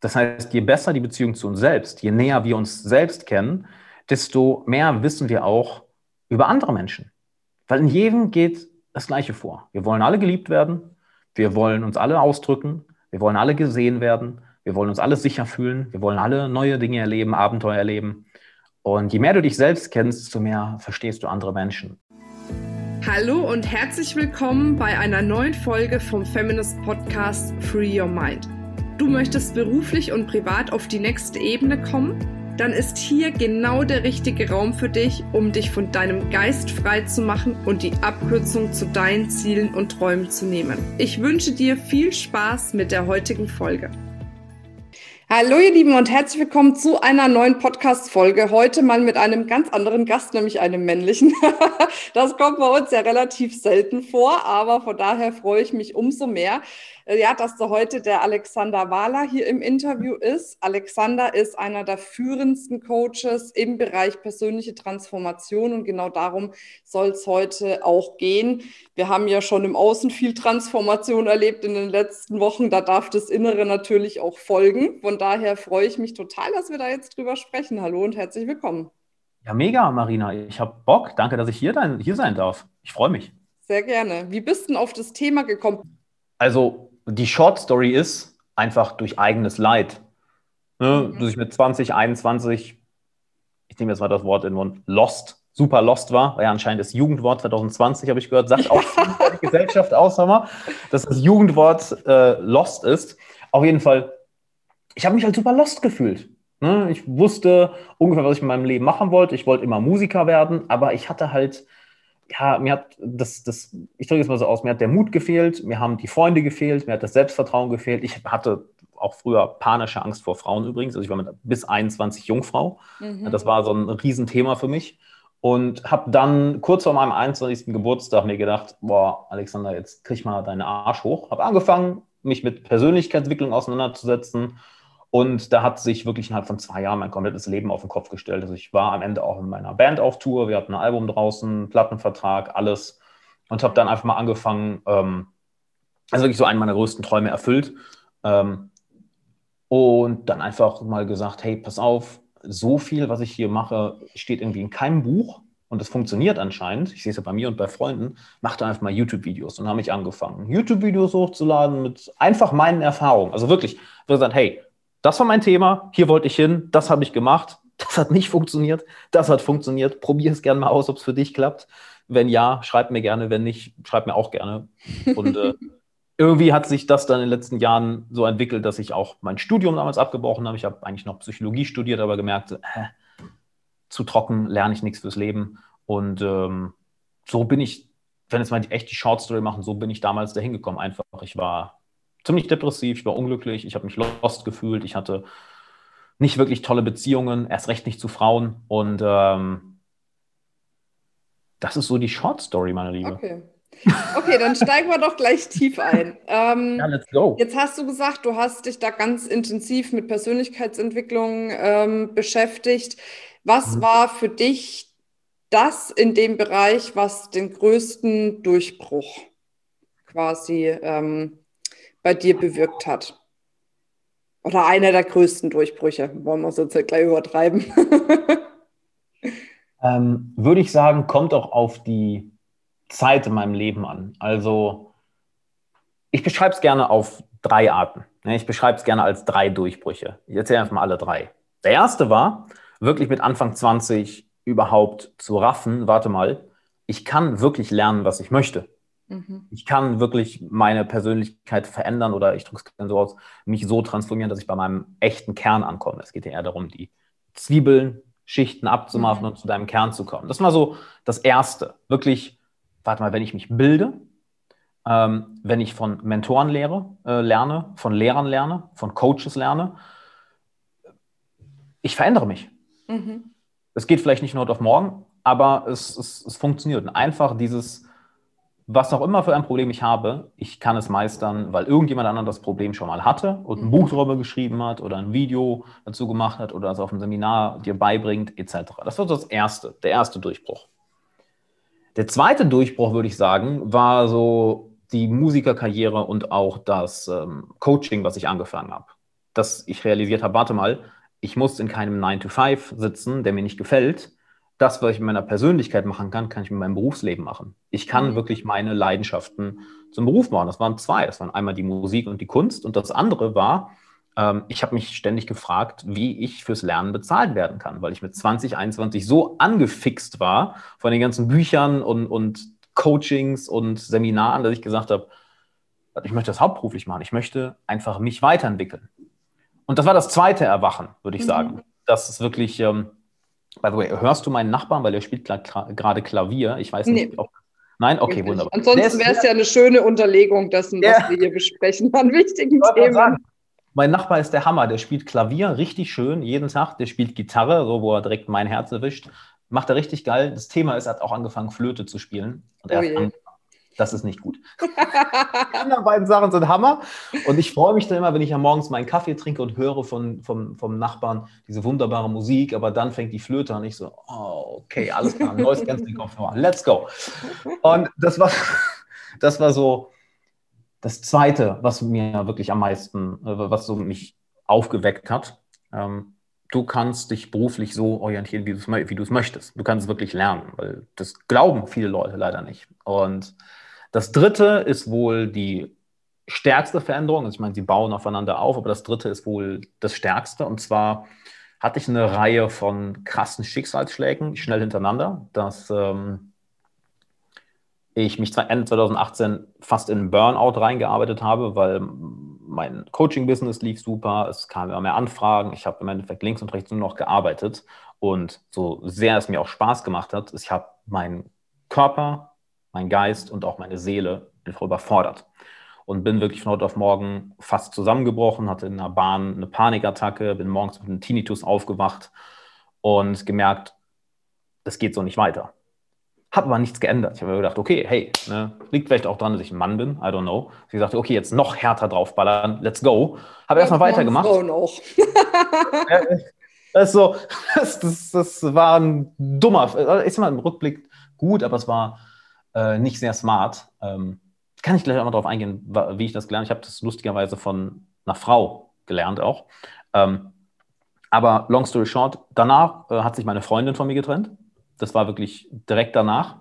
Das heißt, je besser die Beziehung zu uns selbst, je näher wir uns selbst kennen, desto mehr wissen wir auch über andere Menschen. Weil in jedem geht das Gleiche vor. Wir wollen alle geliebt werden, wir wollen uns alle ausdrücken, wir wollen alle gesehen werden, wir wollen uns alle sicher fühlen, wir wollen alle neue Dinge erleben, Abenteuer erleben. Und je mehr du dich selbst kennst, desto mehr verstehst du andere Menschen. Hallo und herzlich willkommen bei einer neuen Folge vom Feminist Podcast Free Your Mind. Du möchtest beruflich und privat auf die nächste Ebene kommen? Dann ist hier genau der richtige Raum für dich, um dich von deinem Geist frei zu machen und die Abkürzung zu deinen Zielen und Träumen zu nehmen. Ich wünsche dir viel Spaß mit der heutigen Folge. Hallo ihr Lieben und herzlich willkommen zu einer neuen Podcast-Folge. Heute mal mit einem ganz anderen Gast, nämlich einem männlichen. das kommt bei uns ja relativ selten vor, aber von daher freue ich mich umso mehr, ja, dass da heute der Alexander Wahler hier im Interview ist. Alexander ist einer der führendsten Coaches im Bereich persönliche Transformation und genau darum soll es heute auch gehen. Wir haben ja schon im Außen viel Transformation erlebt in den letzten Wochen. Da darf das Innere natürlich auch folgen. Von daher freue ich mich total, dass wir da jetzt drüber sprechen. Hallo und herzlich willkommen. Ja, mega, Marina. Ich habe Bock. Danke, dass ich hier, hier sein darf. Ich freue mich. Sehr gerne. Wie bist du denn auf das Thema gekommen? Also, die Short Story ist einfach durch eigenes Leid. Ne? Mhm. Dass ich mit 20, 21, ich nehme jetzt mal das Wort in den Mund, lost super lost war, war ja anscheinend das Jugendwort 2020, habe ich gehört, sagt auch die Gesellschaft aus, mal, dass das Jugendwort äh, lost ist. Auf jeden Fall, ich habe mich halt super lost gefühlt. Ne? Ich wusste ungefähr, was ich in meinem Leben machen wollte. Ich wollte immer Musiker werden, aber ich hatte halt, ja, mir hat das, das ich drücke es mal so aus, mir hat der Mut gefehlt, mir haben die Freunde gefehlt, mir hat das Selbstvertrauen gefehlt. Ich hatte auch früher panische Angst vor Frauen übrigens. Also ich war mit bis 21 Jungfrau. Mhm. Das war so ein Riesenthema für mich. Und habe dann kurz vor meinem 21. Geburtstag mir gedacht, boah, Alexander, jetzt krieg mal deinen Arsch hoch. Habe angefangen, mich mit Persönlichkeitsentwicklung auseinanderzusetzen. Und da hat sich wirklich innerhalb von zwei Jahren mein komplettes Leben auf den Kopf gestellt. Also ich war am Ende auch in meiner Band auf Tour. Wir hatten ein Album draußen, Plattenvertrag, alles. Und habe dann einfach mal angefangen, ähm, also wirklich so einen meiner größten Träume erfüllt. Ähm, und dann einfach mal gesagt, hey, pass auf, so viel, was ich hier mache, steht irgendwie in keinem Buch und es funktioniert anscheinend. Ich sehe es ja bei mir und bei Freunden. Mach da einfach mal YouTube-Videos und habe ich angefangen, YouTube-Videos hochzuladen mit einfach meinen Erfahrungen. Also wirklich, ich gesagt, hey, das war mein Thema, hier wollte ich hin, das habe ich gemacht, das hat nicht funktioniert, das hat funktioniert. Probier es gerne mal aus, ob es für dich klappt. Wenn ja, schreib mir gerne, wenn nicht, schreib mir auch gerne. Und äh, irgendwie hat sich das dann in den letzten Jahren so entwickelt, dass ich auch mein Studium damals abgebrochen habe. Ich habe eigentlich noch Psychologie studiert, aber gemerkt, äh, zu trocken lerne ich nichts fürs Leben. Und ähm, so bin ich, wenn jetzt mal echt die Short Story machen, so bin ich damals dahin gekommen. Einfach, ich war ziemlich depressiv, ich war unglücklich, ich habe mich lost gefühlt, ich hatte nicht wirklich tolle Beziehungen, erst recht nicht zu Frauen. Und ähm, das ist so die Short Story, meine Liebe. Okay. Okay, dann steigen wir doch gleich tief ein. Ähm, ja, let's go. Jetzt hast du gesagt, du hast dich da ganz intensiv mit Persönlichkeitsentwicklung ähm, beschäftigt. Was mhm. war für dich das in dem Bereich, was den größten Durchbruch quasi ähm, bei dir bewirkt hat? Oder einer der größten Durchbrüche, wollen wir es jetzt gleich übertreiben? Ähm, würde ich sagen, kommt auch auf die Zeit in meinem Leben an. Also ich beschreibe es gerne auf drei Arten. Ne? Ich beschreibe es gerne als drei Durchbrüche. Ich erzähle einfach mal alle drei. Der erste war, wirklich mit Anfang 20 überhaupt zu raffen, warte mal, ich kann wirklich lernen, was ich möchte. Mhm. Ich kann wirklich meine Persönlichkeit verändern oder ich drücke es gerne so aus, mich so transformieren, dass ich bei meinem echten Kern ankomme. Es geht ja eher darum, die Zwiebeln, Schichten abzumachen mhm. und zu deinem Kern zu kommen. Das war so das Erste. Wirklich warte mal, wenn ich mich bilde, ähm, wenn ich von Mentoren lehre, äh, lerne, von Lehrern lerne, von Coaches lerne, ich verändere mich. Mhm. Es geht vielleicht nicht nur heute auf morgen, aber es, es, es funktioniert. Und einfach dieses, was auch immer für ein Problem ich habe, ich kann es meistern, weil irgendjemand anderen das Problem schon mal hatte und ein mhm. Buch darüber geschrieben hat oder ein Video dazu gemacht hat oder es auf einem Seminar dir beibringt, etc. Das wird das erste, der erste Durchbruch. Der zweite Durchbruch, würde ich sagen, war so die Musikerkarriere und auch das ähm, Coaching, was ich angefangen habe. dass ich realisiert habe, warte mal, ich muss in keinem 9 to 5 sitzen, der mir nicht gefällt. Das, was ich mit meiner Persönlichkeit machen kann, kann ich mit meinem Berufsleben machen. Ich kann mhm. wirklich meine Leidenschaften zum Beruf machen. Das waren zwei. Das waren einmal die Musik und die Kunst. Und das andere war, ähm, ich habe mich ständig gefragt, wie ich fürs Lernen bezahlt werden kann, weil ich mit 2021 so angefixt war von den ganzen Büchern und, und Coachings und Seminaren, dass ich gesagt habe, ich möchte das hauptberuflich machen. Ich möchte einfach mich weiterentwickeln. Und das war das zweite Erwachen, würde ich mhm. sagen. Das ist wirklich, ähm, by the way, hörst du meinen Nachbarn, weil er spielt gerade Klavier. Ich weiß nicht, nee. ob. Nein, okay, wunderbar. Ansonsten wäre es ja eine schöne Unterlegung dessen, was wir hier besprechen an wichtigen Themen. Mein Nachbar ist der Hammer, der spielt Klavier richtig schön jeden Tag. Der spielt Gitarre, so wo er direkt mein Herz erwischt. Macht er richtig geil. Das Thema ist, er hat auch angefangen, Flöte zu spielen. Und er oh hat das ist nicht gut. Die anderen beiden Sachen sind Hammer. Und ich freue mich dann immer, wenn ich ja morgens meinen Kaffee trinke und höre von, vom, vom Nachbarn diese wunderbare Musik, aber dann fängt die Flöte an. Ich so, oh, okay, alles klar, neues Kopfhörer, let's go. Und das war, das war so das Zweite, was mir wirklich am meisten, äh, was so mich aufgeweckt hat. Ähm, du kannst dich beruflich so orientieren, wie du es möchtest. Du kannst es wirklich lernen, weil das glauben viele Leute leider nicht. Und das dritte ist wohl die stärkste Veränderung. Also ich meine, sie bauen aufeinander auf, aber das dritte ist wohl das stärkste. Und zwar hatte ich eine Reihe von krassen Schicksalsschlägen schnell hintereinander, dass ähm, ich mich Ende 2018 fast in Burnout reingearbeitet habe, weil mein Coaching-Business lief super, es kamen immer mehr Anfragen, ich habe im Endeffekt links und rechts nur noch gearbeitet und so sehr es mir auch Spaß gemacht hat, ich habe meinen Körper mein Geist und auch meine Seele einfach überfordert. Und bin wirklich von heute auf morgen fast zusammengebrochen, hatte in der Bahn eine Panikattacke, bin morgens mit einem Tinnitus aufgewacht und gemerkt, das geht so nicht weiter. Habe aber nichts geändert. Ich habe mir gedacht, okay, hey, ne, liegt vielleicht auch dran, dass ich ein Mann bin, I don't know. Ich sagte, okay, jetzt noch härter draufballern, let's go. Habe erstmal weitergemacht. Noch. das, so, das, das, das war ein dummer, ich sag mal im Rückblick gut, aber es war äh, nicht sehr smart. Ähm, kann ich gleich auch mal darauf eingehen, wie ich das gelernt habe. Ich habe das lustigerweise von einer Frau gelernt auch. Ähm, aber long story short, danach äh, hat sich meine Freundin von mir getrennt. Das war wirklich direkt danach.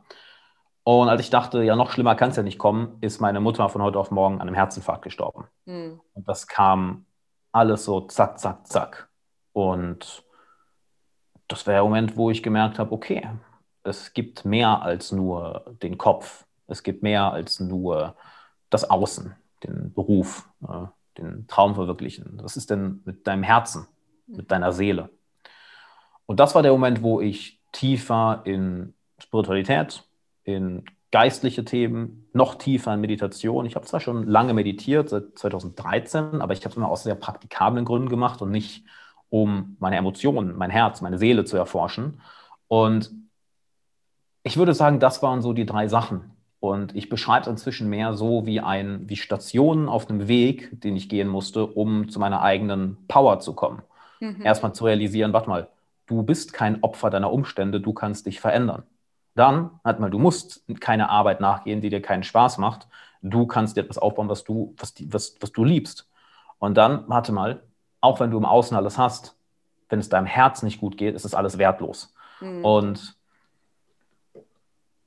Und als ich dachte, ja, noch schlimmer kann es ja nicht kommen, ist meine Mutter von heute auf morgen an einem Herzinfarkt gestorben. Mhm. Und das kam alles so zack, zack, zack. Und das war der Moment, wo ich gemerkt habe, okay, es gibt mehr als nur den Kopf. Es gibt mehr als nur das Außen, den Beruf, äh, den Traum verwirklichen. Was ist denn mit deinem Herzen, mit deiner Seele? Und das war der Moment, wo ich tiefer in Spiritualität, in geistliche Themen, noch tiefer in Meditation. Ich habe zwar schon lange meditiert, seit 2013, aber ich habe es immer aus sehr praktikablen Gründen gemacht und nicht, um meine Emotionen, mein Herz, meine Seele zu erforschen. Und ich würde sagen, das waren so die drei Sachen. Und ich beschreibe es inzwischen mehr so wie ein, wie Stationen auf einem Weg, den ich gehen musste, um zu meiner eigenen Power zu kommen. Mhm. Erstmal zu realisieren, warte mal, du bist kein Opfer deiner Umstände, du kannst dich verändern. Dann, warte mal, du musst keine Arbeit nachgehen, die dir keinen Spaß macht. Du kannst dir etwas aufbauen, was du, was, was, was du liebst. Und dann, warte mal, auch wenn du im Außen alles hast, wenn es deinem Herz nicht gut geht, ist es alles wertlos. Mhm. Und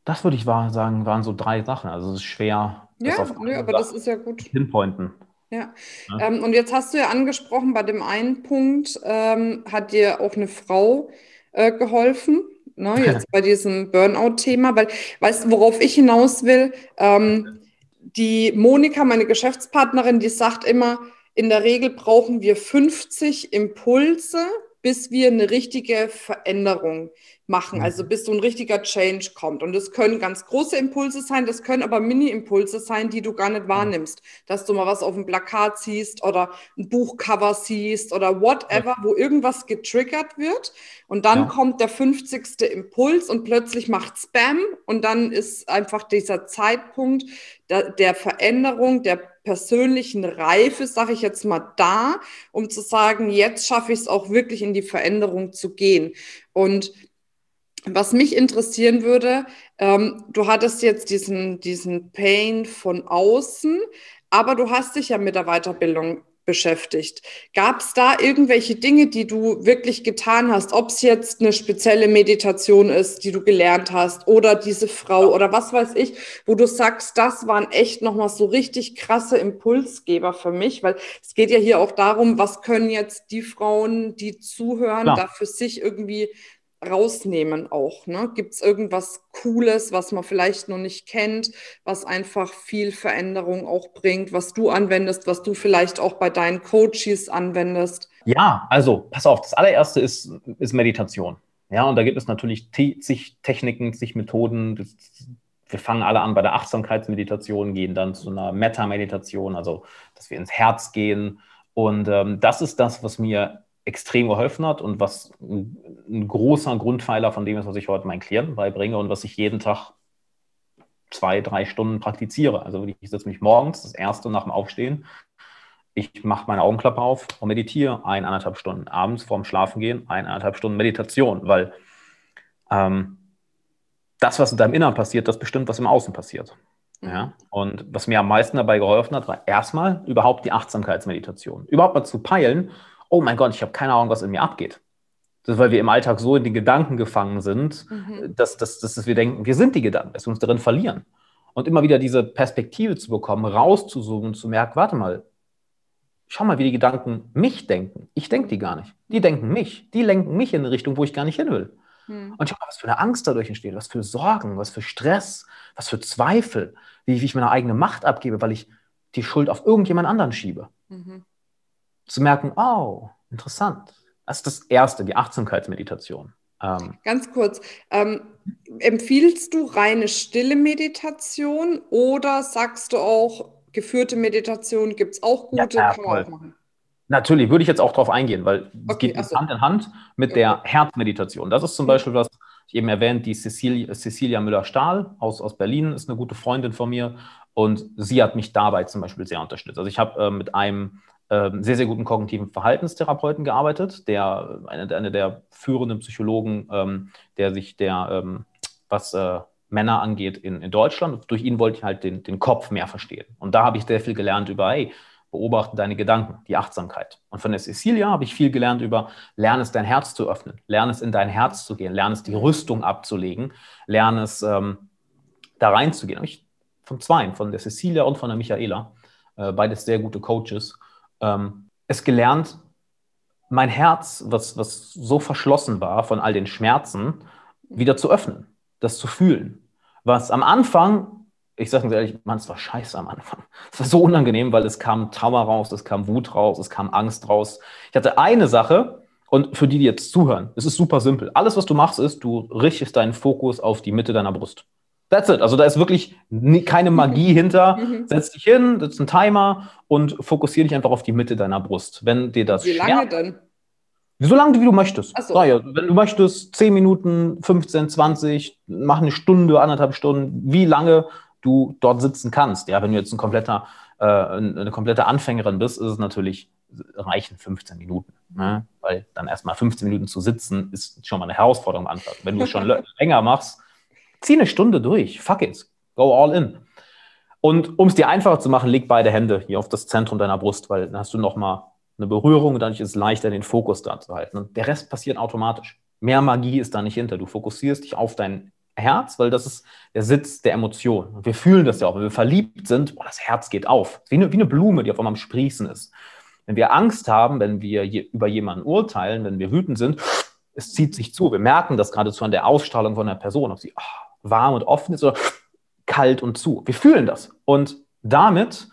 das würde ich sagen, waren so drei Sachen. Also es ist schwer. Ja, nö, aber das ist ja gut. Pinpointen. Ja. ja. Ähm, und jetzt hast du ja angesprochen, bei dem einen Punkt ähm, hat dir auch eine Frau äh, geholfen. Ne, jetzt bei diesem Burnout-Thema, weil, weißt du, worauf ich hinaus will? Ähm, die Monika, meine Geschäftspartnerin, die sagt immer, in der Regel brauchen wir 50 Impulse, bis wir eine richtige Veränderung machen, mhm. also bis so ein richtiger Change kommt. Und das können ganz große Impulse sein, das können aber Mini-Impulse sein, die du gar nicht wahrnimmst. Dass du mal was auf dem Plakat siehst oder ein Buchcover siehst oder whatever, wo irgendwas getriggert wird. Und dann ja. kommt der 50. Impuls und plötzlich macht Spam und dann ist einfach dieser Zeitpunkt der, der Veränderung, der persönlichen Reife, sage ich jetzt mal, da, um zu sagen, jetzt schaffe ich es auch wirklich in die Veränderung zu gehen. Und was mich interessieren würde, ähm, du hattest jetzt diesen, diesen Pain von außen, aber du hast dich ja mit der Weiterbildung beschäftigt. Gab es da irgendwelche Dinge, die du wirklich getan hast, ob es jetzt eine spezielle Meditation ist, die du gelernt hast, oder diese Frau oder was weiß ich, wo du sagst, das waren echt nochmal so richtig krasse Impulsgeber für mich, weil es geht ja hier auch darum, was können jetzt die Frauen, die zuhören, Klar. da für sich irgendwie rausnehmen auch. Ne? Gibt es irgendwas Cooles, was man vielleicht noch nicht kennt, was einfach viel Veränderung auch bringt, was du anwendest, was du vielleicht auch bei deinen Coaches anwendest? Ja, also pass auf, das allererste ist, ist Meditation. Ja, und da gibt es natürlich zig Techniken, zig Methoden. Das, wir fangen alle an bei der Achtsamkeitsmeditation, gehen dann zu einer Meta-Meditation, also dass wir ins Herz gehen. Und ähm, das ist das, was mir extrem geholfen hat und was ein, ein, großer Grundpfeiler von dem ist, was ich heute meinen Klienten beibringe und was ich jeden Tag zwei, drei Stunden praktiziere. Also ich setze mich morgens, das erste nach dem Aufstehen, ich mache meine Augenklappe auf und meditiere eineinhalb Stunden. Abends vorm Schlafengehen eineinhalb Stunden Meditation, weil ähm, das, was in deinem Inneren passiert, das bestimmt, was im Außen passiert. Mhm. Ja? Und was mir am meisten dabei geholfen hat, war erstmal überhaupt die Achtsamkeitsmeditation. Überhaupt mal zu peilen, oh mein Gott, ich habe keine Ahnung, was in mir abgeht. Das ist, weil wir im Alltag so in den Gedanken gefangen sind, mhm. dass, dass, dass wir denken, wir sind die Gedanken, dass wir uns darin verlieren. Und immer wieder diese Perspektive zu bekommen, rauszuzoomen, zu merken, warte mal, schau mal, wie die Gedanken mich denken. Ich denke die gar nicht. Die denken mich. Die lenken mich in eine Richtung, wo ich gar nicht hin will. Mhm. Und schau mal, was für eine Angst dadurch entsteht, was für Sorgen, was für Stress, was für Zweifel, wie, wie ich meine eigene Macht abgebe, weil ich die Schuld auf irgendjemand anderen schiebe. Mhm zu merken, oh, interessant. Das ist das Erste, die Achtsamkeitsmeditation. Ähm, Ganz kurz, ähm, empfiehlst du reine stille Meditation oder sagst du auch, geführte Meditation gibt es auch gute, ja, kann man auch machen? Natürlich, würde ich jetzt auch darauf eingehen, weil es okay, geht so. Hand in Hand mit okay. der Herzmeditation. Das ist zum Beispiel was, ich eben erwähnt, die Cecilia, Cecilia Müller-Stahl aus, aus Berlin ist eine gute Freundin von mir und sie hat mich dabei zum Beispiel sehr unterstützt. Also ich habe äh, mit einem sehr, sehr guten kognitiven Verhaltenstherapeuten gearbeitet, der eine, eine der führenden Psychologen, ähm, der sich der, ähm, was äh, Männer angeht, in, in Deutschland. Durch ihn wollte ich halt den, den Kopf mehr verstehen. Und da habe ich sehr viel gelernt über, hey, beobachte deine Gedanken, die Achtsamkeit. Und von der Cecilia habe ich viel gelernt über, lerne es dein Herz zu öffnen, lerne es in dein Herz zu gehen, lerne es die Rüstung abzulegen, lerne es ähm, da reinzugehen. Ich von zweien, von der Cecilia und von der Michaela, äh, beides sehr gute Coaches ähm, es gelernt, mein Herz, was, was so verschlossen war von all den Schmerzen, wieder zu öffnen, das zu fühlen. Was am Anfang, ich sage ganz ehrlich, man, es war scheiße am Anfang. Es war so unangenehm, weil es kam Trauer raus, es kam Wut raus, es kam Angst raus. Ich hatte eine Sache, und für die, die jetzt zuhören, es ist super simpel. Alles, was du machst, ist, du richtest deinen Fokus auf die Mitte deiner Brust. That's it. Also da ist wirklich keine Magie hinter. Mhm. Setz dich hin, setz einen Timer und fokussiere dich einfach auf die Mitte deiner Brust. Wenn dir das Wie lange denn? So lange, wie du möchtest. So. Ja, wenn du möchtest, 10 Minuten, 15, 20, mach eine Stunde, anderthalb Stunden, wie lange du dort sitzen kannst. Ja, wenn du jetzt ein kompletter, äh, eine komplette Anfängerin bist, ist es natürlich reichen 15 Minuten. Ne? Weil dann erstmal 15 Minuten zu sitzen, ist schon mal eine Herausforderung am Anfang. Wenn du es schon länger machst, Zieh eine Stunde durch. Fuck it. Go all in. Und um es dir einfacher zu machen, leg beide Hände hier auf das Zentrum deiner Brust, weil dann hast du nochmal eine Berührung und dadurch ist es leichter, den Fokus da zu halten. Und der Rest passiert automatisch. Mehr Magie ist da nicht hinter. Du fokussierst dich auf dein Herz, weil das ist der Sitz der Emotion. Und wir fühlen das ja auch. Wenn wir verliebt sind, boah, das Herz geht auf. Wie eine, wie eine Blume, die auf einmal am Sprießen ist. Wenn wir Angst haben, wenn wir je, über jemanden urteilen, wenn wir wütend sind, es zieht sich zu. Wir merken das geradezu an der Ausstrahlung von der Person, ob sie, oh, warm und offen ist oder kalt und zu. Wir fühlen das. Und damit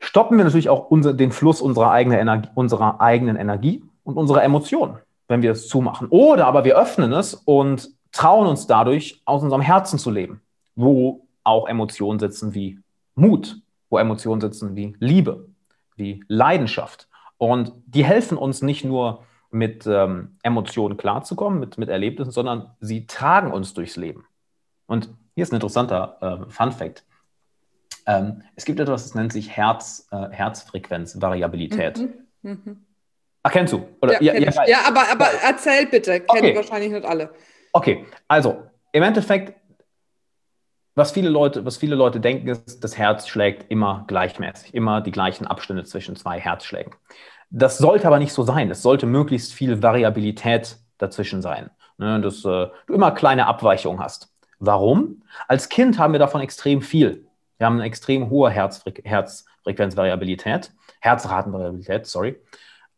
stoppen wir natürlich auch unser, den Fluss unserer eigenen, Energie, unserer eigenen Energie und unserer Emotionen, wenn wir es zumachen. Oder aber wir öffnen es und trauen uns dadurch, aus unserem Herzen zu leben, wo auch Emotionen sitzen wie Mut, wo Emotionen sitzen wie Liebe, wie Leidenschaft. Und die helfen uns nicht nur mit ähm, Emotionen klarzukommen, mit, mit Erlebnissen, sondern sie tragen uns durchs Leben. Und hier ist ein interessanter äh, Fun Fact. Ähm, es gibt etwas, das nennt sich Herz, äh, Herzfrequenzvariabilität. Mhm. Mhm. Ach, kennst du? Oder, ja, ja, ja, ja, aber, aber erzähl bitte. Kennen okay. wahrscheinlich nicht alle. Okay, also im Endeffekt, was viele Leute, was viele Leute denken, ist, das Herz schlägt immer gleichmäßig, immer die gleichen Abstände zwischen zwei Herzschlägen. Das sollte aber nicht so sein. Es sollte möglichst viel Variabilität dazwischen sein, ne, dass äh, du immer kleine Abweichungen hast. Warum? Als Kind haben wir davon extrem viel. Wir haben eine extrem hohe Herzfre Herzfrequenzvariabilität, Herzratenvariabilität, sorry,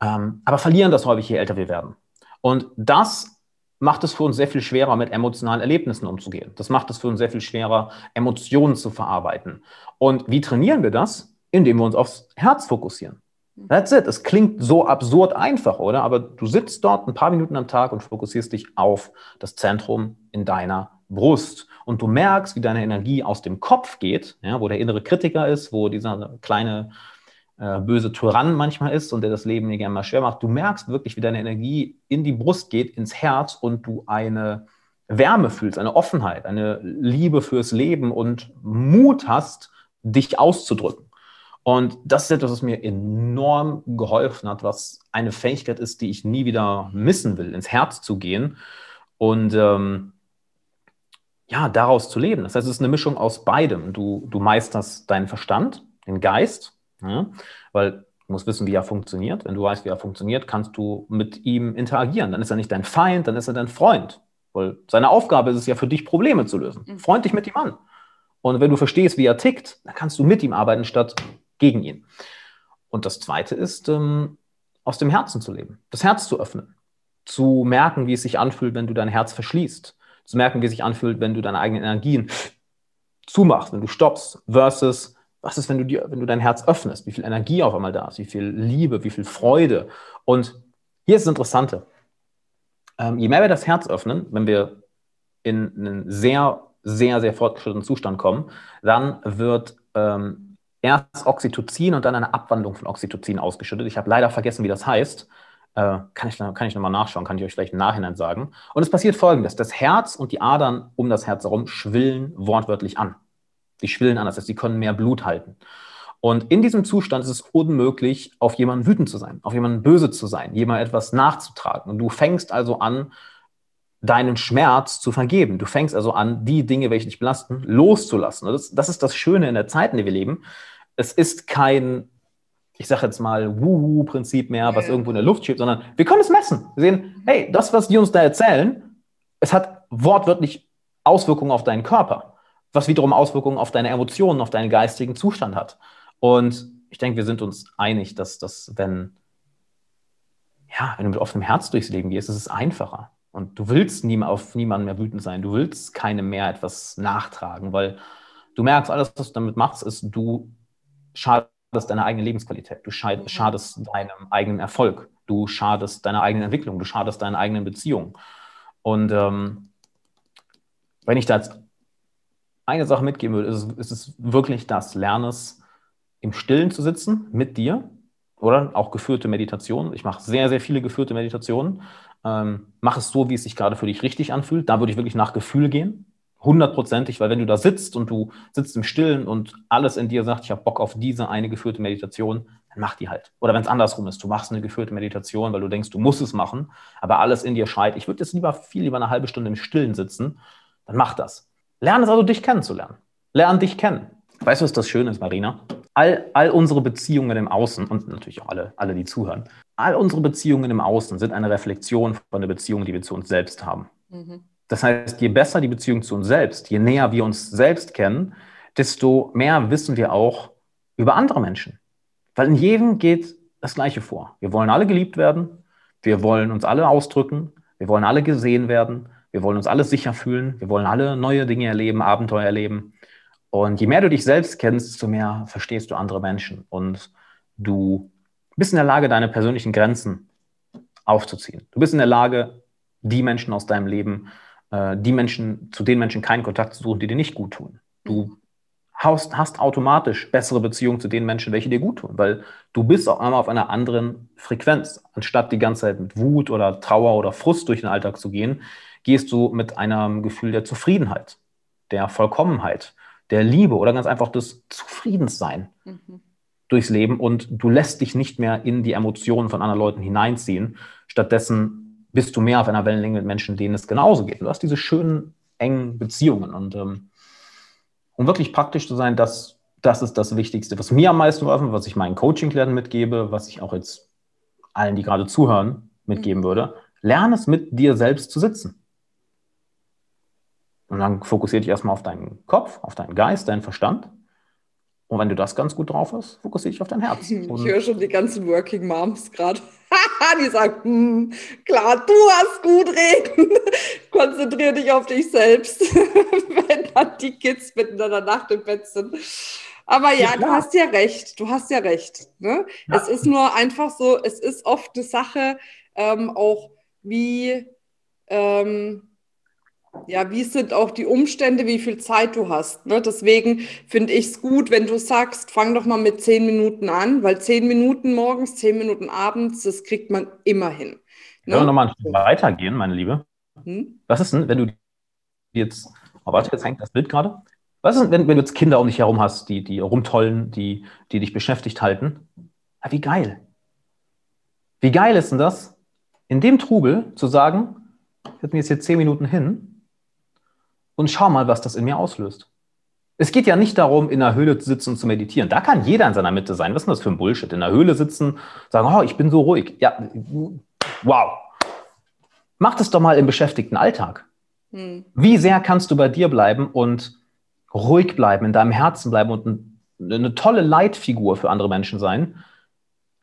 ähm, aber verlieren das häufig, je älter wir werden. Und das macht es für uns sehr viel schwerer, mit emotionalen Erlebnissen umzugehen. Das macht es für uns sehr viel schwerer, Emotionen zu verarbeiten. Und wie trainieren wir das? Indem wir uns aufs Herz fokussieren. That's it. Es klingt so absurd einfach, oder? Aber du sitzt dort ein paar Minuten am Tag und fokussierst dich auf das Zentrum in deiner Brust. Und du merkst, wie deine Energie aus dem Kopf geht, ja, wo der innere Kritiker ist, wo dieser kleine äh, böse Tyrann manchmal ist und der das Leben nicht gerne mal schwer macht. Du merkst wirklich, wie deine Energie in die Brust geht, ins Herz und du eine Wärme fühlst, eine Offenheit, eine Liebe fürs Leben und Mut hast, dich auszudrücken. Und das ist etwas, was mir enorm geholfen hat, was eine Fähigkeit ist, die ich nie wieder missen will, ins Herz zu gehen und ähm, ja, daraus zu leben. Das heißt, es ist eine Mischung aus beidem. Du, du meisterst deinen Verstand, den Geist ja? Weil du musst wissen, wie er funktioniert. Wenn du weißt, wie er funktioniert, kannst du mit ihm interagieren. Dann ist er nicht dein Feind, dann ist er dein Freund. Weil seine Aufgabe ist es ja für dich, Probleme zu lösen. Mhm. Freund dich mit ihm an. Und wenn du verstehst, wie er tickt, dann kannst du mit ihm arbeiten, statt gegen ihn. Und das Zweite ist, ähm, aus dem Herzen zu leben, das Herz zu öffnen, zu merken, wie es sich anfühlt, wenn du dein Herz verschließt, zu merken, wie sich anfühlt, wenn du deine eigenen Energien zumachst, wenn du stoppst, versus was ist, wenn du, dir, wenn du dein Herz öffnest? Wie viel Energie auf einmal da ist? Wie viel Liebe? Wie viel Freude? Und hier ist das Interessante. Ähm, je mehr wir das Herz öffnen, wenn wir in einen sehr, sehr, sehr fortgeschrittenen Zustand kommen, dann wird ähm, erst Oxytocin und dann eine Abwandlung von Oxytocin ausgeschüttet. Ich habe leider vergessen, wie das heißt. Äh, kann ich, kann ich nochmal nachschauen, kann ich euch vielleicht im Nachhinein sagen. Und es passiert folgendes: Das Herz und die Adern um das Herz herum schwillen wortwörtlich an. Die schwillen anders, das heißt, die können mehr Blut halten. Und in diesem Zustand ist es unmöglich, auf jemanden wütend zu sein, auf jemanden böse zu sein, jemandem etwas nachzutragen. Und du fängst also an, deinen Schmerz zu vergeben. Du fängst also an, die Dinge, welche dich belasten, loszulassen. Das, das ist das Schöne in der Zeit, in der wir leben. Es ist kein, ich sage jetzt mal, Wuhu-Prinzip mehr, was irgendwo in der Luft schwebt, sondern wir können es messen. Wir sehen, hey, das, was die uns da erzählen, es hat wortwörtlich Auswirkungen auf deinen Körper was wiederum Auswirkungen auf deine Emotionen, auf deinen geistigen Zustand hat. Und ich denke, wir sind uns einig, dass das, wenn, ja, wenn du mit offenem Herz durchs Leben gehst, ist es einfacher. Und du willst nie auf niemanden mehr wütend sein. Du willst keinem mehr etwas nachtragen, weil du merkst, alles, was du damit machst, ist, du schadest deiner eigenen Lebensqualität. Du mhm. schadest deinem eigenen Erfolg. Du schadest deiner eigenen Entwicklung. Du schadest deinen eigenen Beziehungen. Und ähm, wenn ich da jetzt eine Sache mitgeben würde, ist, ist es wirklich das, lerne es im Stillen zu sitzen mit dir oder auch geführte Meditationen. Ich mache sehr, sehr viele geführte Meditationen. Ähm, mach es so, wie es sich gerade für dich richtig anfühlt. Da würde ich wirklich nach Gefühl gehen. Hundertprozentig, weil wenn du da sitzt und du sitzt im Stillen und alles in dir sagt, ich habe Bock auf diese eine geführte Meditation, dann mach die halt. Oder wenn es andersrum ist, du machst eine geführte Meditation, weil du denkst, du musst es machen, aber alles in dir schreit, ich würde jetzt lieber viel lieber eine halbe Stunde im Stillen sitzen, dann mach das. Lerne es also, dich kennenzulernen. Lern dich kennen. Weißt du, was das Schöne ist, Marina? All, all unsere Beziehungen im Außen und natürlich auch alle, alle, die zuhören, all unsere Beziehungen im Außen sind eine Reflexion von der Beziehung, die wir zu uns selbst haben. Mhm. Das heißt, je besser die Beziehung zu uns selbst, je näher wir uns selbst kennen, desto mehr wissen wir auch über andere Menschen. Weil in jedem geht das Gleiche vor. Wir wollen alle geliebt werden, wir wollen uns alle ausdrücken, wir wollen alle gesehen werden, wir wollen uns alle sicher fühlen. Wir wollen alle neue Dinge erleben, Abenteuer erleben. Und je mehr du dich selbst kennst, desto mehr verstehst du andere Menschen. Und du bist in der Lage, deine persönlichen Grenzen aufzuziehen. Du bist in der Lage, die Menschen aus deinem Leben, äh, die Menschen, zu den Menschen keinen Kontakt zu suchen, die dir nicht gut tun. Du hast, hast automatisch bessere Beziehungen zu den Menschen, welche dir gut tun, weil du bist auch einmal auf einer anderen Frequenz. Anstatt die ganze Zeit mit Wut oder Trauer oder Frust durch den Alltag zu gehen, gehst du mit einem Gefühl der Zufriedenheit, der Vollkommenheit, der Liebe oder ganz einfach des Zufriedenssein mhm. durchs Leben und du lässt dich nicht mehr in die Emotionen von anderen Leuten hineinziehen. Stattdessen bist du mehr auf einer Wellenlänge mit Menschen, denen es genauso geht. Du hast diese schönen, engen Beziehungen und ähm, um wirklich praktisch zu sein, das, das ist das Wichtigste, was mir am meisten geholfen was ich meinen Coaching-Klienten mitgebe, was ich auch jetzt allen, die gerade zuhören, mitgeben mhm. würde. Lerne es mit dir selbst zu sitzen. Und dann fokussiere dich erstmal auf deinen Kopf, auf deinen Geist, deinen Verstand. Und wenn du das ganz gut drauf hast, fokussiere dich auf dein Herz. Ich höre schon die ganzen Working Moms gerade. die sagen, hm, klar, du hast gut reden. Konzentriere dich auf dich selbst, wenn dann die Kids mitten in der Nacht im Bett sind. Aber ja, ja du hast ja recht. Du hast ja recht. Ne? Ja. Es ist nur einfach so, es ist oft eine Sache, ähm, auch wie, ähm, ja, wie sind auch die Umstände, wie viel Zeit du hast. Ne? Deswegen finde ich es gut, wenn du sagst, fang doch mal mit zehn Minuten an, weil zehn Minuten morgens, zehn Minuten abends, das kriegt man immer hin. Ne? Können wir nochmal ein Stück weitergehen, meine Liebe? Hm? Was ist denn, wenn du jetzt, oh, warte, jetzt hängt das Bild gerade. Was ist denn, wenn, wenn, du jetzt Kinder um dich herum hast, die, die rumtollen, die, die dich beschäftigt halten? Ja, wie geil. Wie geil ist denn das, in dem Trubel zu sagen, ich setze mir jetzt hier zehn Minuten hin und schau mal, was das in mir auslöst. Es geht ja nicht darum, in der Höhle zu sitzen und zu meditieren. Da kann jeder in seiner Mitte sein. Was ist denn das für ein Bullshit? In der Höhle sitzen, sagen, oh, ich bin so ruhig. Ja, wow. Mach das doch mal im beschäftigten Alltag. Hm. Wie sehr kannst du bei dir bleiben und ruhig bleiben, in deinem Herzen bleiben und eine tolle Leitfigur für andere Menschen sein,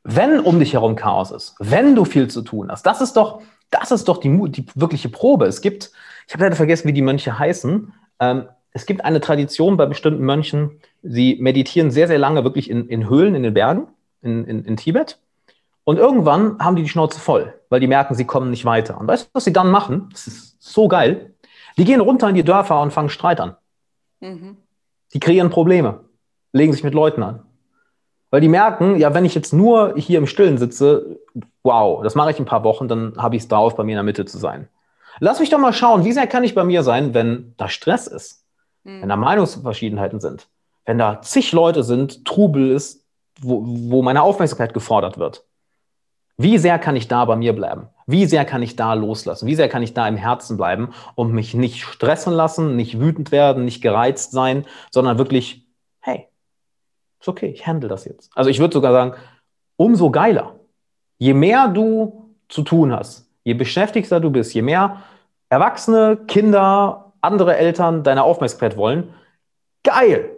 wenn um dich herum Chaos ist, wenn du viel zu tun hast. Das ist doch, das ist doch die, die wirkliche Probe. Es gibt ich habe leider vergessen, wie die Mönche heißen. Ähm, es gibt eine Tradition bei bestimmten Mönchen, sie meditieren sehr, sehr lange wirklich in, in Höhlen in den Bergen in, in, in Tibet. Und irgendwann haben die die Schnauze voll, weil die merken, sie kommen nicht weiter. Und weißt du, was sie dann machen? Das ist so geil. Die gehen runter in die Dörfer und fangen Streit an. Mhm. Die kreieren Probleme, legen sich mit Leuten an. Weil die merken, ja, wenn ich jetzt nur hier im Stillen sitze, wow, das mache ich ein paar Wochen, dann habe ich es drauf, bei mir in der Mitte zu sein. Lass mich doch mal schauen, wie sehr kann ich bei mir sein, wenn da Stress ist, mhm. wenn da Meinungsverschiedenheiten sind, wenn da zig Leute sind, Trubel ist, wo, wo meine Aufmerksamkeit gefordert wird. Wie sehr kann ich da bei mir bleiben? Wie sehr kann ich da loslassen? Wie sehr kann ich da im Herzen bleiben und mich nicht stressen lassen, nicht wütend werden, nicht gereizt sein, sondern wirklich, hey, ist okay, ich handle das jetzt. Also ich würde sogar sagen, umso geiler. Je mehr du zu tun hast, Je beschäftigter du bist, je mehr Erwachsene, Kinder, andere Eltern deine Aufmerksamkeit wollen, geil.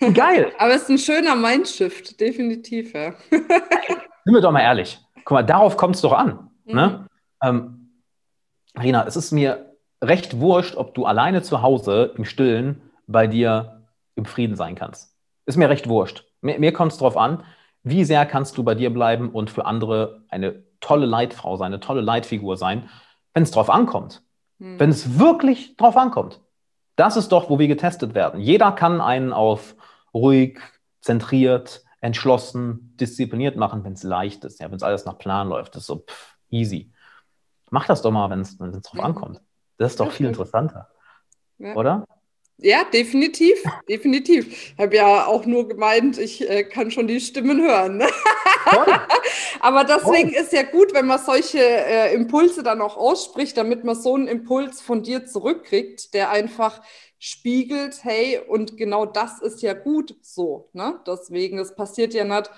Geil. Aber es ist ein schöner Mindshift, definitiv, ja. Sind wir doch mal ehrlich. Guck mal, darauf kommt es doch an. Mhm. Ne? Ähm, Rina, es ist mir recht wurscht, ob du alleine zu Hause im Stillen bei dir im Frieden sein kannst. Ist mir recht wurscht. Mir, mir kommt es darauf an, wie sehr kannst du bei dir bleiben und für andere eine tolle Leitfrau sein, eine tolle Leitfigur sein, wenn es drauf ankommt. Hm. Wenn es wirklich drauf ankommt. Das ist doch, wo wir getestet werden. Jeder kann einen auf ruhig, zentriert, entschlossen, diszipliniert machen, wenn es leicht ist, ja, wenn es alles nach Plan läuft. Das ist so pff, easy. Mach das doch mal, wenn es drauf ankommt. Das ist doch viel interessanter. Ja. Oder? Ja, definitiv, definitiv. Ich habe ja auch nur gemeint, ich äh, kann schon die Stimmen hören. Aber deswegen Voll. ist ja gut, wenn man solche äh, Impulse dann auch ausspricht, damit man so einen Impuls von dir zurückkriegt, der einfach spiegelt, hey, und genau das ist ja gut so. Ne? Deswegen, es passiert ja nicht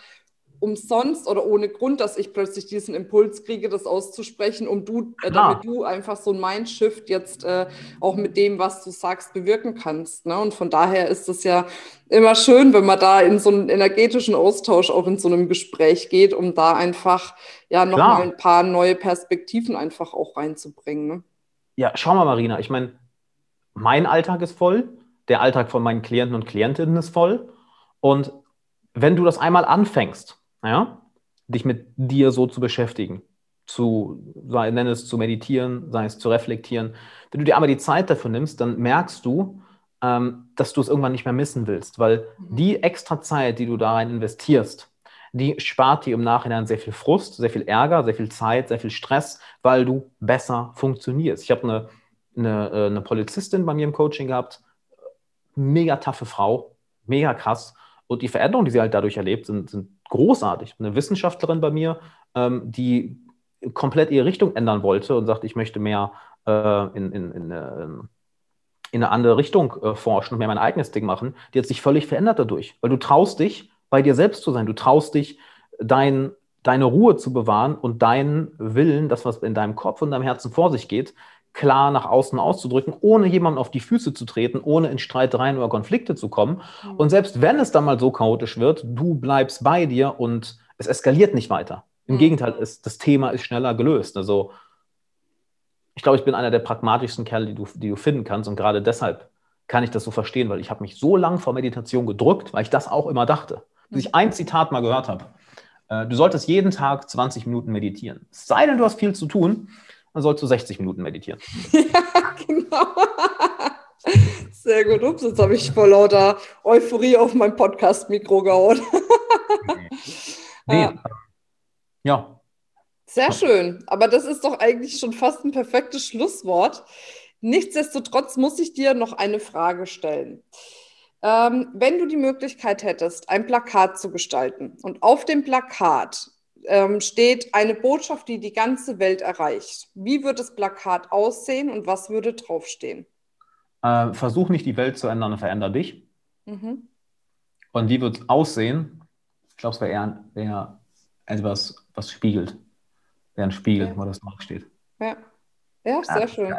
umsonst oder ohne Grund, dass ich plötzlich diesen Impuls kriege, das auszusprechen, um du, äh, damit du einfach so ein Mindshift jetzt äh, auch mit dem, was du sagst, bewirken kannst. Ne? Und von daher ist es ja immer schön, wenn man da in so einen energetischen Austausch auch in so einem Gespräch geht, um da einfach ja nochmal ein paar neue Perspektiven einfach auch reinzubringen. Ne? Ja, schau mal, Marina, ich meine, mein Alltag ist voll, der Alltag von meinen Klienten und Klientinnen ist voll. Und wenn du das einmal anfängst, ja, dich mit dir so zu beschäftigen, zu, sei, nenn es zu meditieren, sei es zu reflektieren. Wenn du dir einmal die Zeit dafür nimmst, dann merkst du, ähm, dass du es irgendwann nicht mehr missen willst, weil mhm. die extra Zeit, die du da rein investierst, die spart dir im Nachhinein sehr viel Frust, sehr viel Ärger, sehr viel Zeit, sehr viel Stress, weil du besser funktionierst. Ich habe eine, eine, äh, eine Polizistin bei mir im Coaching gehabt, mega taffe Frau, mega krass. Und die Veränderungen, die sie halt dadurch erlebt, sind, sind großartig. Eine Wissenschaftlerin bei mir, ähm, die komplett ihre Richtung ändern wollte und sagt, ich möchte mehr äh, in, in, in, äh, in eine andere Richtung äh, forschen und mir mein eigenes Ding machen, die hat sich völlig verändert dadurch. Weil du traust dich, bei dir selbst zu sein. Du traust dich, dein, deine Ruhe zu bewahren und deinen Willen, das, was in deinem Kopf und deinem Herzen vor sich geht, klar nach außen auszudrücken, ohne jemandem auf die Füße zu treten, ohne in Streitereien oder Konflikte zu kommen. Mhm. Und selbst wenn es dann mal so chaotisch wird, du bleibst bei dir und es eskaliert nicht weiter. Im mhm. Gegenteil, es, das Thema ist schneller gelöst. Also ich glaube, ich bin einer der pragmatischsten Kerle, die du, die du finden kannst. Und gerade deshalb kann ich das so verstehen, weil ich habe mich so lange vor Meditation gedrückt, weil ich das auch immer dachte. Bis ich ein Zitat mal gehört habe. Äh, du solltest jeden Tag 20 Minuten meditieren. Es sei denn, du hast viel zu tun, dann sollst du 60 Minuten meditieren. Ja, genau. Sehr gut. Ups, jetzt habe ich vor lauter Euphorie auf mein Podcast-Mikro gehauen. nee. Ja. Sehr schön. Aber das ist doch eigentlich schon fast ein perfektes Schlusswort. Nichtsdestotrotz muss ich dir noch eine Frage stellen. Ähm, wenn du die Möglichkeit hättest, ein Plakat zu gestalten und auf dem Plakat ähm, steht eine Botschaft, die die ganze Welt erreicht. Wie würde das Plakat aussehen und was würde draufstehen? Äh, versuch nicht die Welt zu ändern, veränder dich. Mhm. Und wie wird es aussehen? Ich glaube, es wäre eher, eher etwas, was spiegelt. Wäre ein Spiegel, ja. wo das draufsteht. Ja. ja, sehr ja, schön.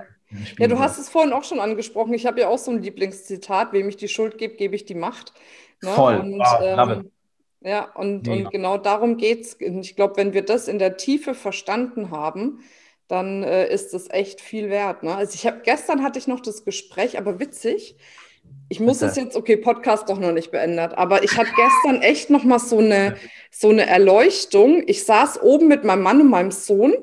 Ja, du hast es vorhin auch schon angesprochen. Ich habe ja auch so ein Lieblingszitat: Wem ich die Schuld gebe, gebe ich die Macht. Ne? Voll. Und, wow, ähm, ja, und, und genau darum geht es. Ich glaube, wenn wir das in der Tiefe verstanden haben, dann äh, ist es echt viel wert. Ne? Also ich habe gestern hatte ich noch das Gespräch, aber witzig. Ich muss es jetzt, okay, Podcast doch noch nicht beendet, aber ich hatte gestern echt noch mal so eine, so eine Erleuchtung. Ich saß oben mit meinem Mann und meinem Sohn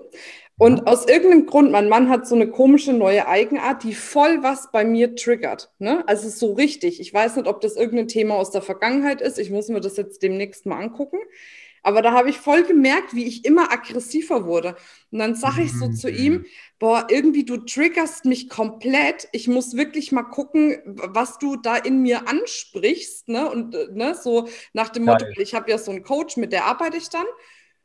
und aus irgendeinem Grund, mein Mann hat so eine komische neue Eigenart, die voll was bei mir triggert. Ne? Also so richtig. Ich weiß nicht, ob das irgendein Thema aus der Vergangenheit ist. Ich muss mir das jetzt demnächst mal angucken. Aber da habe ich voll gemerkt, wie ich immer aggressiver wurde. Und dann sage ich so zu ihm, mhm. boah, irgendwie du triggerst mich komplett. Ich muss wirklich mal gucken, was du da in mir ansprichst. Ne? Und äh, ne, so nach dem Motto, ich habe ja so einen Coach, mit der arbeite ich dann.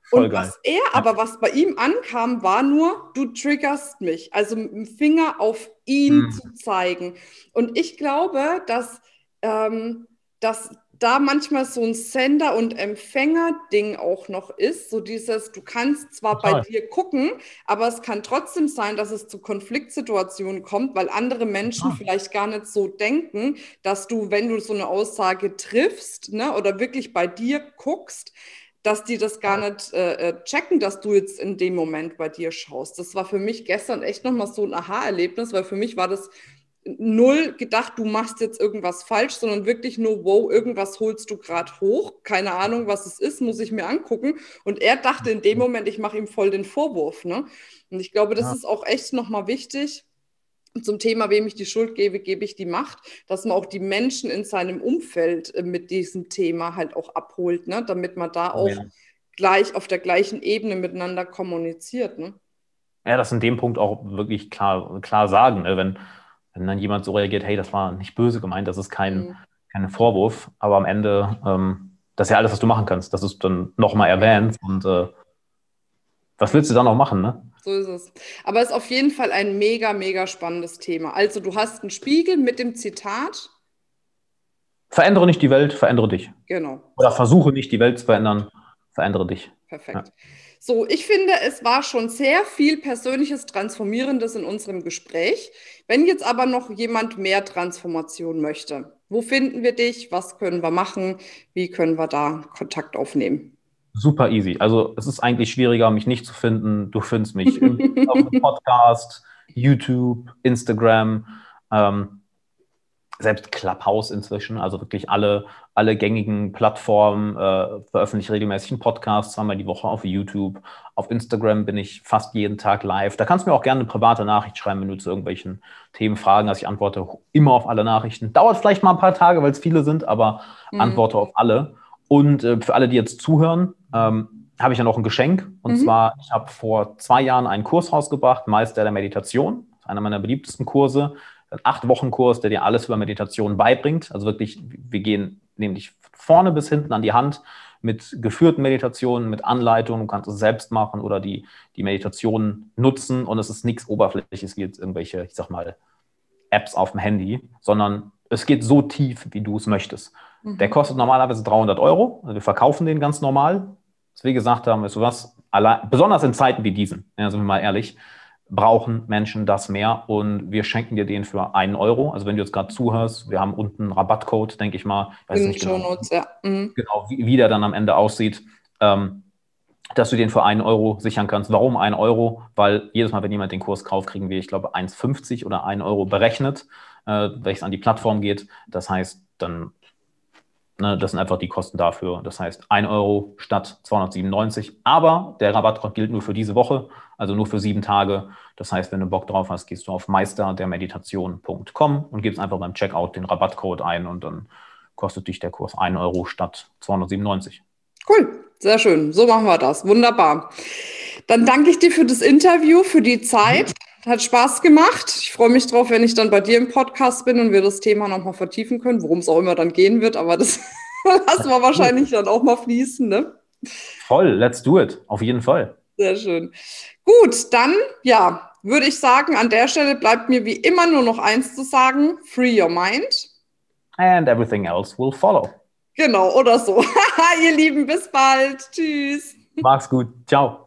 Voll und geil. was er, aber was bei ihm ankam, war nur, du triggerst mich. Also mit dem Finger auf ihn mhm. zu zeigen. Und ich glaube, dass, ähm, dass da manchmal so ein Sender- und Empfänger-Ding auch noch ist. So dieses, du kannst zwar Total. bei dir gucken, aber es kann trotzdem sein, dass es zu Konfliktsituationen kommt, weil andere Menschen Total. vielleicht gar nicht so denken, dass du, wenn du so eine Aussage triffst ne, oder wirklich bei dir guckst, dass die das gar nicht äh, äh, checken, dass du jetzt in dem Moment bei dir schaust. Das war für mich gestern echt nochmal so ein Aha-Erlebnis, weil für mich war das null gedacht, du machst jetzt irgendwas falsch, sondern wirklich nur, wow, irgendwas holst du gerade hoch. Keine Ahnung, was es ist, muss ich mir angucken. Und er dachte in dem Moment, ich mache ihm voll den Vorwurf. Ne? Und ich glaube, das ja. ist auch echt nochmal wichtig, zum Thema, wem ich die Schuld gebe, gebe ich die Macht, dass man auch die Menschen in seinem Umfeld äh, mit diesem Thema halt auch abholt, ne? damit man da auch ja. gleich auf der gleichen Ebene miteinander kommuniziert. Ne? Ja, das in dem Punkt auch wirklich klar, klar sagen. Ne? Wenn, wenn dann jemand so reagiert, hey, das war nicht böse gemeint, das ist kein, mhm. kein Vorwurf, aber am Ende, ähm, das ist ja alles, was du machen kannst, dass du es dann nochmal erwähnst und äh, was willst du da noch machen, ne? So ist es. Aber es ist auf jeden Fall ein mega, mega spannendes Thema. Also du hast einen Spiegel mit dem Zitat. Verändere nicht die Welt, verändere dich. Genau. Oder versuche nicht die Welt zu verändern, verändere dich. Perfekt. Ja. So, ich finde, es war schon sehr viel Persönliches, Transformierendes in unserem Gespräch. Wenn jetzt aber noch jemand mehr Transformation möchte, wo finden wir dich? Was können wir machen? Wie können wir da Kontakt aufnehmen? Super easy. Also es ist eigentlich schwieriger, mich nicht zu finden. Du findest mich auf dem Podcast, YouTube, Instagram, ähm, selbst Clubhouse inzwischen, also wirklich alle, alle gängigen Plattformen, äh, veröffentliche regelmäßig einen Podcast zweimal die Woche auf YouTube. Auf Instagram bin ich fast jeden Tag live. Da kannst du mir auch gerne eine private Nachricht schreiben, wenn du zu irgendwelchen Themen fragen hast. Ich antworte immer auf alle Nachrichten. Dauert vielleicht mal ein paar Tage, weil es viele sind, aber mhm. antworte auf alle. Und äh, für alle, die jetzt zuhören, ähm, habe ich ja noch ein Geschenk. Und mhm. zwar, ich habe vor zwei Jahren einen Kurs rausgebracht, Meister der Meditation. Einer meiner beliebtesten Kurse. Ein acht Wochen Kurs, der dir alles über Meditation beibringt. Also wirklich, wir gehen nämlich vorne bis hinten an die Hand mit geführten Meditationen, mit Anleitungen. Du kannst es selbst machen oder die, die Meditation nutzen. Und es ist nichts Oberflächliches wie jetzt irgendwelche, ich sag mal, Apps auf dem Handy, sondern es geht so tief, wie du es möchtest. Mhm. Der kostet normalerweise 300 Euro. Also wir verkaufen den ganz normal. Was wir gesagt haben, ist so was, allein, besonders in Zeiten wie diesen, ja, sind wir mal ehrlich, brauchen Menschen das mehr und wir schenken dir den für einen Euro. Also wenn du jetzt gerade zuhörst, wir haben unten einen Rabattcode, denke ich mal. Weiß in nicht genau, Notes, ja. mhm. genau wie, wie, der dann am Ende aussieht. Ähm, dass du den für einen Euro sichern kannst. Warum ein Euro? Weil jedes Mal, wenn jemand den Kurs kauft, kriegen wir, ich glaube, 1,50 oder 1 Euro berechnet, äh, welches an die Plattform geht. Das heißt, dann, ne, das sind einfach die Kosten dafür. Das heißt, 1 Euro statt 297. Aber der Rabattcode gilt nur für diese Woche, also nur für sieben Tage. Das heißt, wenn du Bock drauf hast, gehst du auf meisterdermeditation.com und gibst einfach beim Checkout den Rabattcode ein und dann kostet dich der Kurs 1 Euro statt 297. Cool. Sehr schön. So machen wir das. Wunderbar. Dann danke ich dir für das Interview, für die Zeit. Hat Spaß gemacht. Ich freue mich drauf, wenn ich dann bei dir im Podcast bin und wir das Thema nochmal vertiefen können, worum es auch immer dann gehen wird. Aber das lassen wir wahrscheinlich dann auch mal fließen. Ne? Voll, let's do it. Auf jeden Fall. Sehr schön. Gut, dann, ja, würde ich sagen, an der Stelle bleibt mir wie immer nur noch eins zu sagen: Free your mind. And everything else will follow. Genau, oder so. Ihr Lieben, bis bald. Tschüss. Mach's gut. Ciao.